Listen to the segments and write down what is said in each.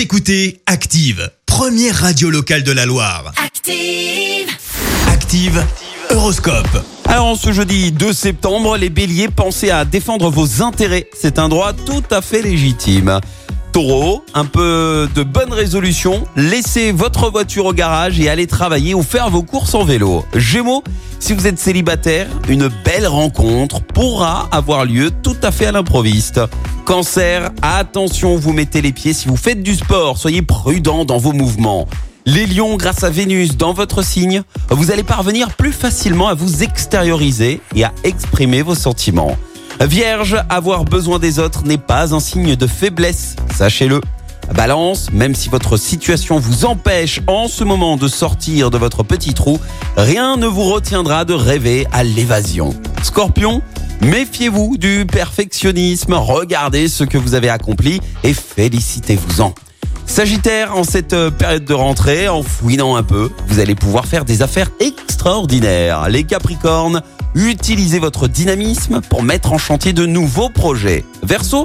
Vous écoutez Active, première radio locale de la Loire. Active. Active, Horoscope. Alors en ce jeudi 2 septembre, les béliers, pensez à défendre vos intérêts. C'est un droit tout à fait légitime. Taureau, un peu de bonne résolution, laissez votre voiture au garage et allez travailler ou faire vos courses en vélo. Gémeaux, si vous êtes célibataire, une belle rencontre pourra avoir lieu tout à fait à l'improviste. Cancer, attention, vous mettez les pieds si vous faites du sport, soyez prudent dans vos mouvements. Les lions, grâce à Vénus dans votre signe, vous allez parvenir plus facilement à vous extérioriser et à exprimer vos sentiments. Vierge, avoir besoin des autres n'est pas un signe de faiblesse, sachez-le. Balance, même si votre situation vous empêche en ce moment de sortir de votre petit trou, rien ne vous retiendra de rêver à l'évasion. Scorpion, méfiez-vous du perfectionnisme, regardez ce que vous avez accompli et félicitez-vous-en. Sagittaire, en cette euh, période de rentrée, en fouinant un peu, vous allez pouvoir faire des affaires extraordinaires. Les Capricornes, utilisez votre dynamisme pour mettre en chantier de nouveaux projets. Verseau,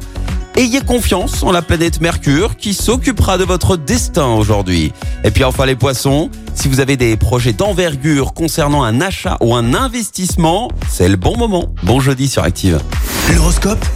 ayez confiance en la planète Mercure qui s'occupera de votre destin aujourd'hui. Et puis enfin les poissons, si vous avez des projets d'envergure concernant un achat ou un investissement, c'est le bon moment. Bon jeudi sur Active. L'horoscope